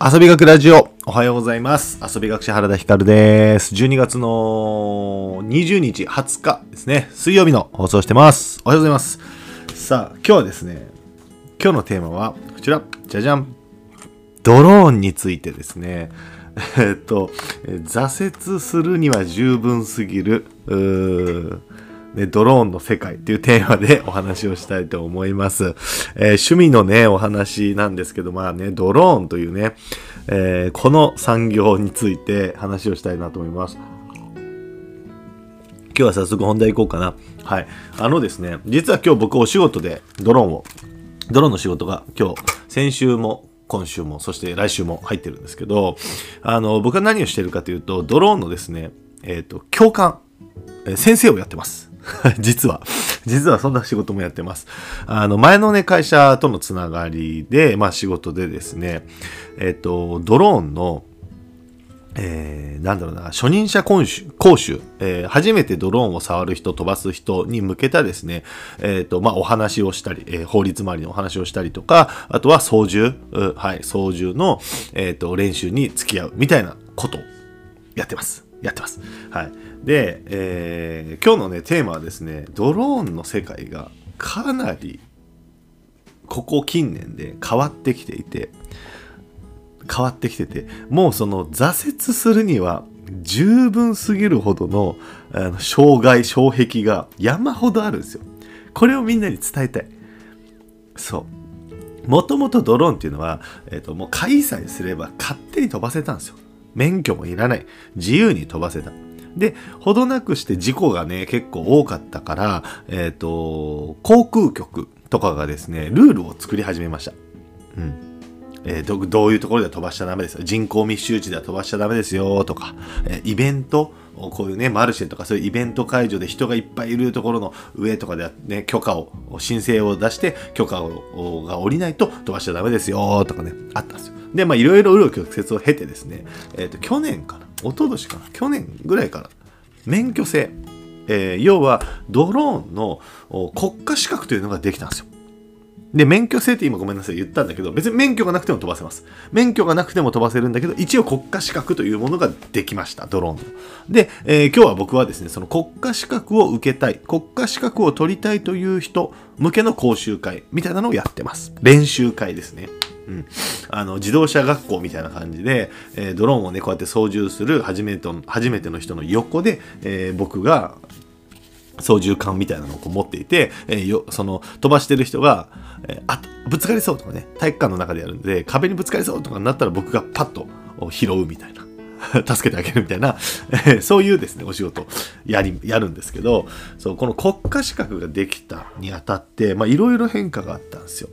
遊び学ラジオ、おはようございます。遊び学者原田光です。12月の20日、20日ですね、水曜日の放送してます。おはようございます。さあ、今日はですね、今日のテーマはこちら、じゃじゃん。ドローンについてですね、えっと、挫折するには十分すぎる、ね、ドローンの世界っていうテーマで お話をしたいと思います。えー趣味のね、お話なんですけど、まあね、ドローンというね、えーこの産業について話をしたいなと思います。今日は早速本題行こうかな。はい。あのですね、実は今日僕お仕事でドローンを、ドローンの仕事が今日、先週も今週も、そして来週も入ってるんですけど、あの、僕は何をしてるかというと、ドローンのですね、えっ、と、教官、えー先生をやってます。実は。実はそんな仕事もやってます。あの、前のね、会社とのつながりで、まあ仕事でですね、えっ、と、ドローンの、えーなんだろうな、初任者講習、講習、えー初めてドローンを触る人、飛ばす人に向けたですね、えっ、と、まあ、お話をしたり、えー法律周りのお話をしたりとか、あとは操縦、はい、操縦の、えっ、と、練習に付き合うみたいなことをやってます。やってます。はい。で、えー今日のね、テーマはですね、ドローンの世界がかなり、ここ近年で変わってきていて、変わってきててもうその挫折するには十分すぎるほどのあの障害障壁が山ほどあるんですよこれをみんなに伝えたいそうもともとドローンっていうのは、えっともう開催すれば勝手に飛ばせたんですよ免許もいらない。自由に飛ばせた。でほどなくして事故がね結構多かったからえっ、と航空局とかがですねルールを作り始めました。うん。えーどどういうところで飛ばしちゃダメですよ。人口密集地では飛ばしちゃダメですよとか、えーイベントこういうねマルシェとかそういうイベント会場で人がいっぱいいるところの上とかでね許可を申請を出して許可をが下りないと飛ばしちゃダメですよとかねあったんですよ。でまあいろいろ紆余曲折を経てですね、えーと去年かな一昨年かな去年ぐらいから免許制、えー要はドローンの国家資格というのができたんですよ。で、免許制って今ごめんなさい言ったんだけど、別に免許がなくても飛ばせます。免許がなくても飛ばせるんだけど、一応国家資格というものができました、ドローンの。で、えー今日は僕はですね、その国家資格を受けたい、国家資格を取りたいという人向けの講習会みたいなのをやってます。練習会ですね。うん、あの自動車学校みたいな感じで、えードローンをねこうやって操縦する初めての初めての人の横で、えー僕が操縦桿みたいなのをこう持っていて、えーよその飛ばしてる人が、えーあぶつかりそうとかね体育館の中でやるんで壁にぶつかりそうとかになったら僕がパッと拾うみたいな。助けてあげるみたいな、そういうですねお仕事やりやるんですけどそうこの国家資格ができたにあたっていろいろ変化があったんですよ。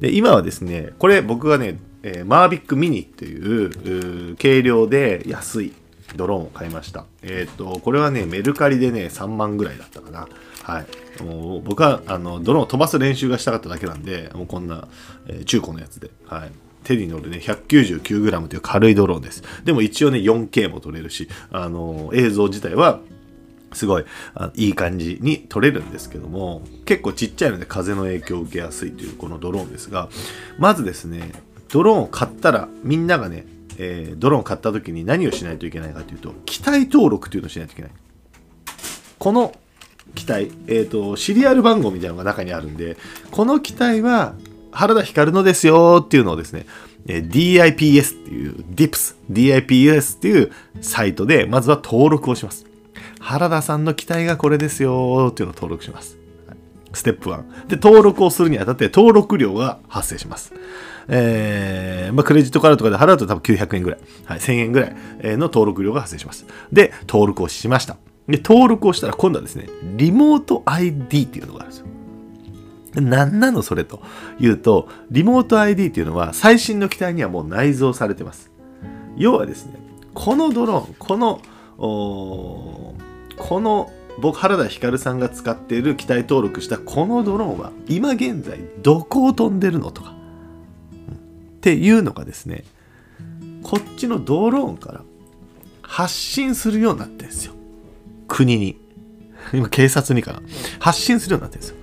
で今はですねこれ僕がね、えーマービックミニっていう軽量で安いドローンを買いました。えっ、とこれはねメルカリでね3万ぐらいだったかな。はい。もう僕はあのドローンを飛ばす練習がしたかっただけなんでもうこんな、えー中古のやつで。はい。手に乗るね 199g という軽いドローンです。でも一応ね 4K も撮れるしあの映像自体はすごいあいい感じに撮れるんですけども結構ちっちゃいので風の影響を受けやすいというこのドローンですがまずですねドローンを買ったらみんながね、えードローン買った時に何をしないといけないかというと機体登録というのをしないといけない。この機体、えー、とシリアル番号みたいなのが中にあるんでこの機体は原田光のですよっていうのをですねえー DIPS っていう DIPS DIPS っていうサイトでまずは登録をします。原田さんの機体がこれですよっていうのを登録します。ステップ1で登録をするにあたって登録料が発生します。えーまあ、クレジットカードとかで払うと多分900円ぐらい、はい、1000円ぐらいの登録料が発生します。で登録をしました。で登録をしたら今度はですねリモート ID っていうのがあるんですよ。何なのそれというとリモート ID っていうのは最新の機体にはもう内蔵されてます。要はですねこのドローンこのおこの僕原田光さんが使っている機体登録したこのドローンは今現在どこを飛んでるのとか、っていうのがですねこっちのドローンから発信するようになってるんですよ。国に。今警察にかな。発信するようになってるんですよ。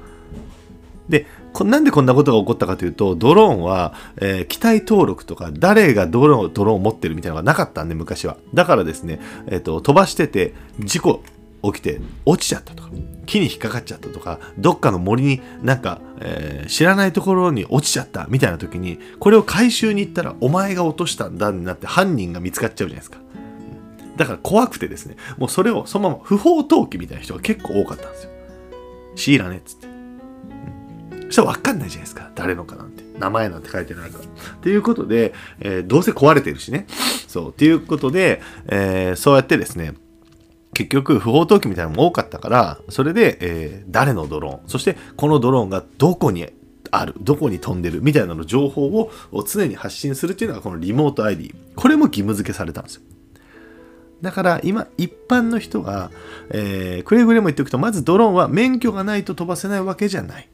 で、なんでこんなことが起こったかというと、ドローンは、えー、機体登録とか、誰がドローンドローンを持ってるみたいなのがなかったんで、昔は。だからですね、えっ、ー、と、飛ばしてて、事故起きて落ちちゃったとか、木に引っかかっちゃったとか、どっかの森になんか、えー、知らないところに落ちちゃったみたいな時に、これを回収に行ったら、お前が落としたんだになって犯人が見つかっちゃうじゃないですか。だから怖くてですね、もうそれをそのまま不法投棄みたいな人が結構多かったんですよ。シーラねっつって。そしたら分かんないじゃないですか。誰のかなんて。名前なんて書いてないから。っていうことで、えー、どうせ壊れてるしね。そう。っていうことで、えー、そうやってですね、結局不法投棄みたいなのも多かったから、それで、えー、誰のドローン、そしてこのドローンがどこにある、どこに飛んでるみたいなの情報を常に発信するっていうのがこのリモート ID。これも義務付けされたんですよ。だから今一般の人が、えー、くれぐれも言っておくとまずドローンは免許がないと飛ばせないわけじゃない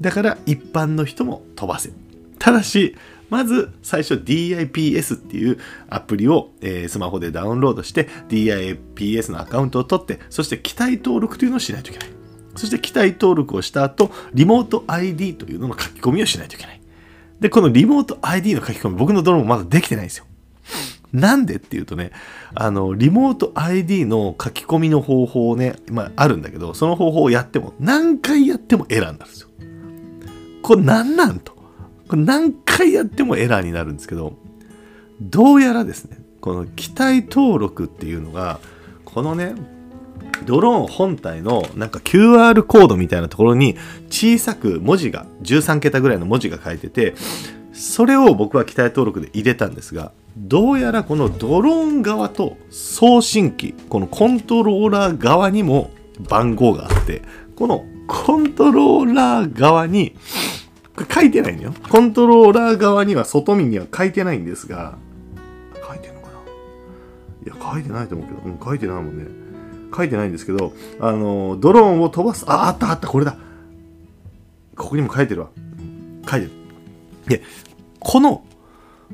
だから一般の人も飛ばせただしまず最初 DIPS っていうアプリを、えー、スマホでダウンロードして DIPS のアカウントを取ってそして機体登録というのをしないといけないそして機体登録をした後リモート ID というのの書き込みをしないといけないでこのリモート ID の書き込み僕のドローンもまだできてないんですよなんでっていうとね、あの、リモート ID の書き込みの方法ね、まああるんだけど、その方法をやっても、何回やってもエラーになるんですよ。これ何なんと。これ何回やってもエラーになるんですけど、どうやらですね、この機体登録っていうのが、このね、ドローン本体のなんか QR コードみたいなところに小さく文字が13桁ぐらいの文字が書いててそれを僕は機体登録で入れたんですがどうやらこのドローン側と送信機このコントローラー側にも番号があってこのコントローラー側に書いてないんだよ。コントローラー側には外見には書いてないんですが。書いてんのかな？いや書いてないと思うけど、うん、書いてないもんね。書いてないんですけどあのドローンを飛ばすああったあったこれだ。ここにも書いてるわ。書いてる。でこの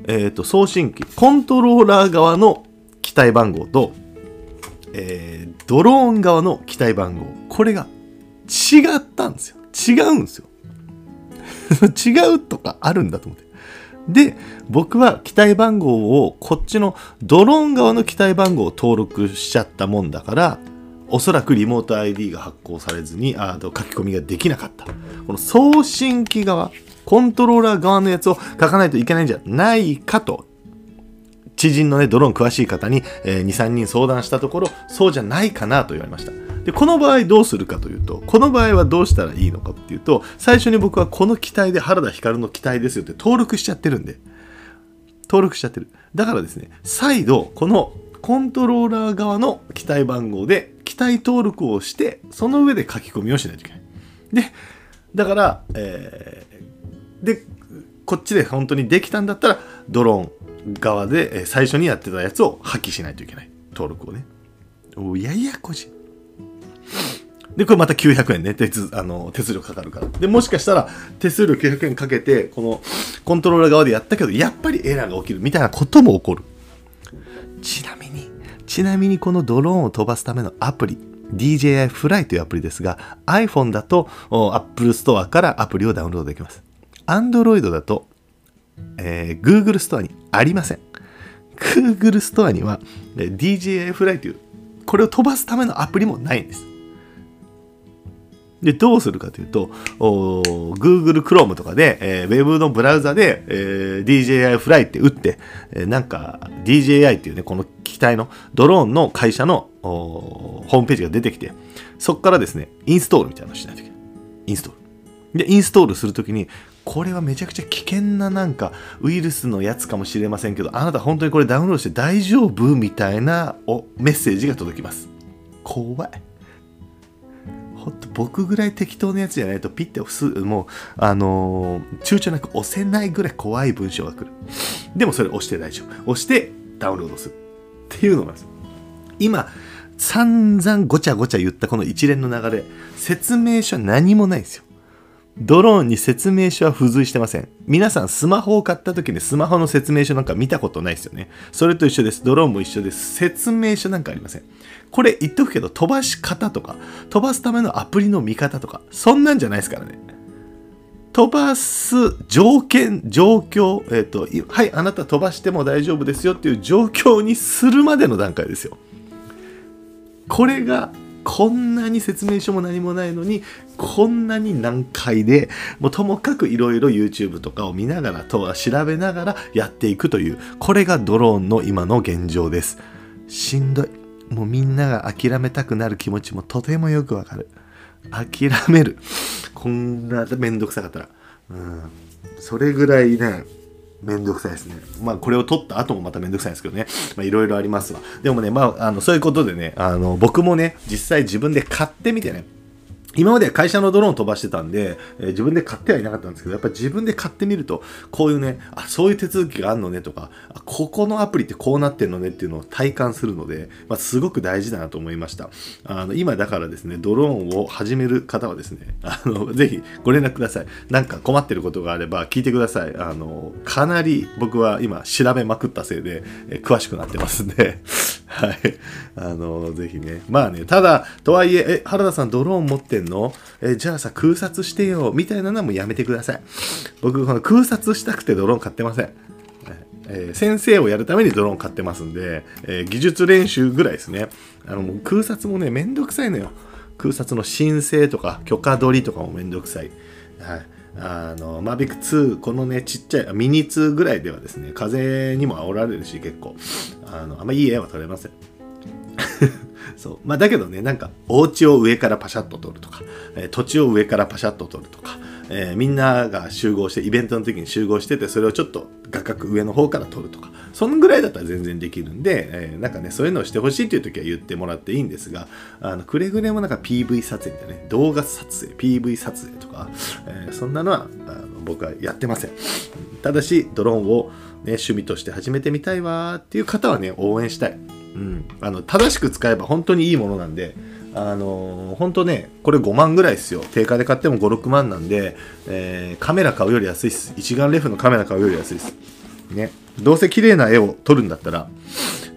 えっ、ー、と、送信機、コントローラー側の機体番号と、えー、ドローン側の機体番号、これが違ったんですよ。違うんですよ。違うとかあるんだと思って。で、僕は機体番号をこっちのドローン側の機体番号を登録しちゃったもんだから、おそらくリモート ID が発行されずに、あ書き込みができなかった。この送信機側、コントローラー側のやつを書かないといけないんじゃないかと、知人のね、ドローン詳しい方に、えー、2、3人相談したところ、そうじゃないかなと言われました。で、この場合どうするかというと、この場合はどうしたらいいのかっていうと、最初に僕はこの機体で原田光の機体ですよって登録しちゃってるんで、登録しちゃってる。だからですね、再度、このコントローラー側の機体番号で機体登録をして、その上で書き込みをしないといけない。で、だから、えーでこっちで本当にできたんだったらドローン側で最初にやってたやつを破棄しないといけない登録をねおややこしいで、これまた900円ね、手あの手数料かかるから。で、もしかしたら手数料900円かけて、このコントローラー側でやったけど、やっぱりエラーが起きるみたいなことも起こる。ちなみに、ちなみにこのドローンを飛ばすためのアプリ、DJI Fly というアプリですが、iPhone だと Apple Store からアプリをダウンロードできます。Android だと、えー、Google ストアにありません。Google ストアには DJI Fly という、これを飛ばすためのアプリもないんです。で、どうするかというと、Google Chrome とかで、えー、Web のブラウザで、えー、DJI Fly って打って、えー、なんか DJI っていうね、この機体のドローンの会社のホームページが出てきて、そこからですね、インストールみたいなのしないといけない。インストール。で、インストールするときに、これはめちゃくちゃ危険ななんかウイルスのやつかもしれませんけど、あなた本当にこれダウンロードして大丈夫みたいなおメッセージが届きます。怖い。僕ぐらい適当なやつじゃないとピッて押す、もう、あのー、躊躇なく押せないぐらい怖い文章が来る。でもそれ押して大丈夫。押してダウンロードする。っていうのが今、散々ごちゃごちゃ言ったこの一連の流れ、説明書何もないんですよ。ドローンに説明書は付随してません。皆さんスマホを買った時にスマホの説明書なんか見たことないですよね。それと一緒です。ドローンも一緒です。説明書なんかありません。これ言っとくけど飛ばし方とか、飛ばすためのアプリの見方とか、そんなんじゃないですからね。飛ばす条件、状況、えっ、と、はい、あなた飛ばしても大丈夫ですよっていう状況にするまでの段階ですよ。これがこんなに説明書も何もないのにこんなに難解でもうともかくいろいろ YouTube とかを見ながらとは調べながらやっていくというこれがドローンの今の現状です。しんどい。もうみんなが諦めたくなる気持ちもとてもよくわかる。諦める。こんなめんどくさかったら。うん。それぐらいねめんどくさいですね。まあ、これを取った後もまためんどくさいんですけどね。まあ、いろいろありますわ。でもね、まあ、あの、そういうことでね、あの、僕もね、実際自分で買ってみてね、今まで会社のドローン飛ばしてたんで、えー、自分で買ってはいなかったんですけど、やっぱ自分で買ってみると、こういうね、あ、そういう手続きがあるのねとか、ここのアプリってこうなってんのねっていうのを体感するので、まあ、すごく大事だなと思いました。あの、今だからですね、ドローンを始める方はですね、あの、ぜひご連絡ください。なんか困ってることがあれば聞いてください。あの、かなり僕は今調べまくったせいで、えー、詳しくなってますんで、はい。あの、ぜひね。まあね、ただ、とはいえ、え、原田さんドローン持ってんの？え、じゃあさ、空撮してよ、みたいなのはもうやめてください。僕、この空撮したくてドローン買ってません。えー、先生をやるためにドローン買ってますんで、えー、技術練習ぐらいですね。あの、空撮もね、めんどくさいのよ。空撮の申請とか許可取りとかもめんどくさい。はい。あの、マービック2、このね、ちっちゃい、ミニ2ぐらいではですね、風にも煽られるし、結構、あの、あんまいい絵は撮れません。そう。まあ、だけどね、なんか、お家を上からパシャッと撮るとか、え、土地を上からパシャッと撮るとか、えー、みんなが集合して、イベントの時に集合してて、それをちょっと画角上の方から撮るとか、そのぐらいだったら全然できるんで、えー、なんかね、そういうのをしてほしいという時は言ってもらっていいんですが、あの、くれぐれもなんか PV 撮影みたいなね、動画撮影、PV 撮影とか、えー、そんなのはあの僕はやってません。ただし、ドローンを、ね、趣味として始めてみたいわっていう方はね、応援したい。うん。あの、正しく使えば本当にいいものなんで、あのー、本当ね、これ5万ぐらいですよ。定価で買っても5、6万なんで、えー、カメラ買うより安いです。一眼レフのカメラ買うより安いです。ね。どうせ綺麗な絵を撮るんだったら、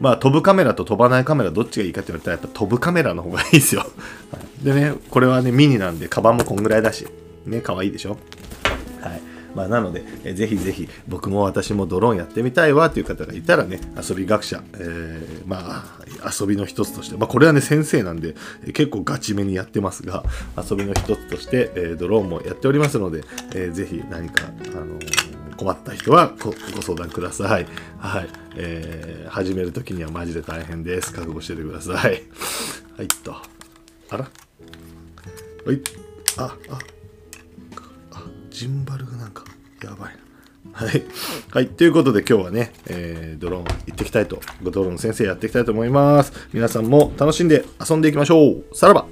まあ飛ぶカメラと飛ばないカメラどっちがいいかって言われたらやっぱ飛ぶカメラの方がいいですよ。でね、これはね、ミニなんで、カバンもこんぐらいだし、ね、可愛いでしょ。はい。まあ、なので、えぜひぜひ僕も私もドローンやってみたいわという方がいたらね、遊び学者、えー、まあ、遊びの一つとして、まあ、これはね、先生なんで、え結構ガチめにやってますが、遊びの一つとして、えー、ドローンもやっておりますので、えー、ぜひ何か、あの困った人はご相談ください。はい。えー、始めるときにはマジで大変です。覚悟しててください。はいっと。あら？はい。あ、あ、ジンバルがなんか、やばいな。はい。はい。ということで今日はね、えー、ドローン行ってきたいと、ドローン先生やっていきたいと思います。皆さんも楽しんで遊んでいきましょう。さらば